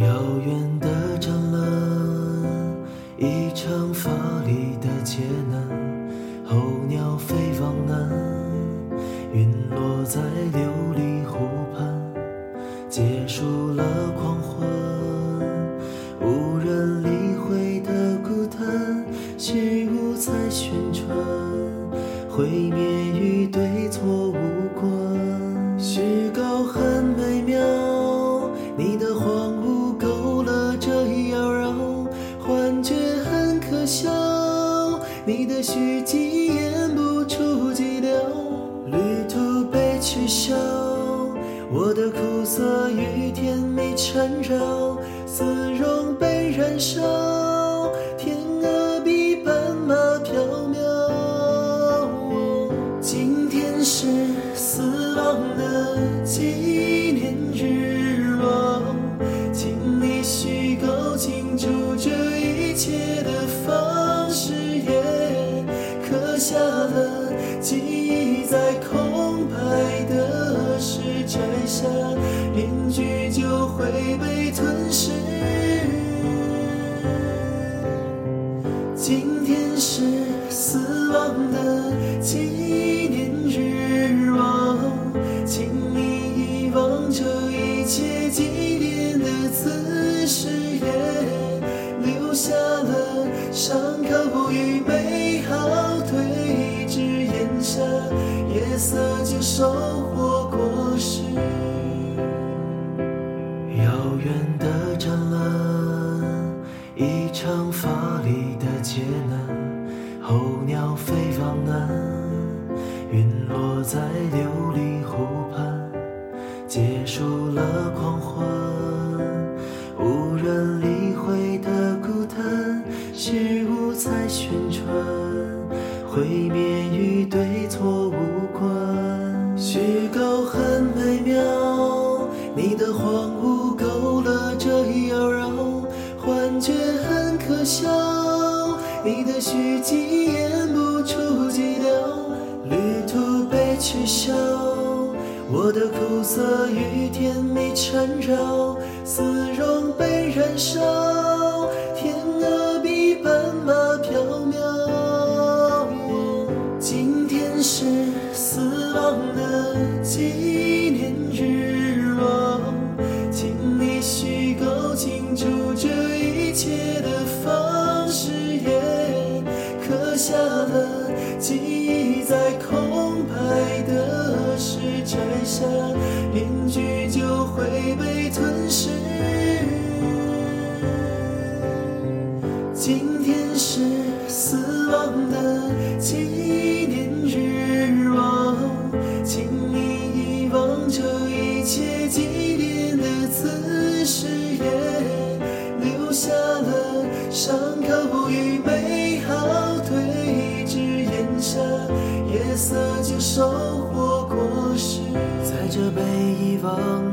遥远的战乱，一场华丽的劫难，候鸟飞往南，陨落在琉璃湖畔，结束了狂欢，无人理会的孤单，虚无在旋转，毁灭与对错无关，虚构你的虚迹演不出激流，旅途被取消，我的苦涩与甜蜜缠绕，丝绒被燃烧，下了记忆在空白的时摘下面具就会被吞噬。今天是死亡的纪念日落，请你遗忘这一切纪念的姿势，也留下了伤口不愈色就收获果实。遥远的战乱，一场华丽的劫难，候鸟飞往南，陨落在琉璃湖畔，结束了狂欢，无人理会的孤单，虚无在旋转，毁灭与对，虚构很美妙。你的荒芜勾勒着妖娆，幻觉很可笑，你的虚迹演不出寂寥，旅途被取消，我的苦涩与甜蜜缠绕，丝绒被燃烧，天鹅比斑马飘渺。今天是死亡的纪念日落，请你虚构清楚这一切的方式，也刻下了记忆在空白的时摘下面具就会被吞噬。今天是死亡的纪收获果实，在这被遗忘。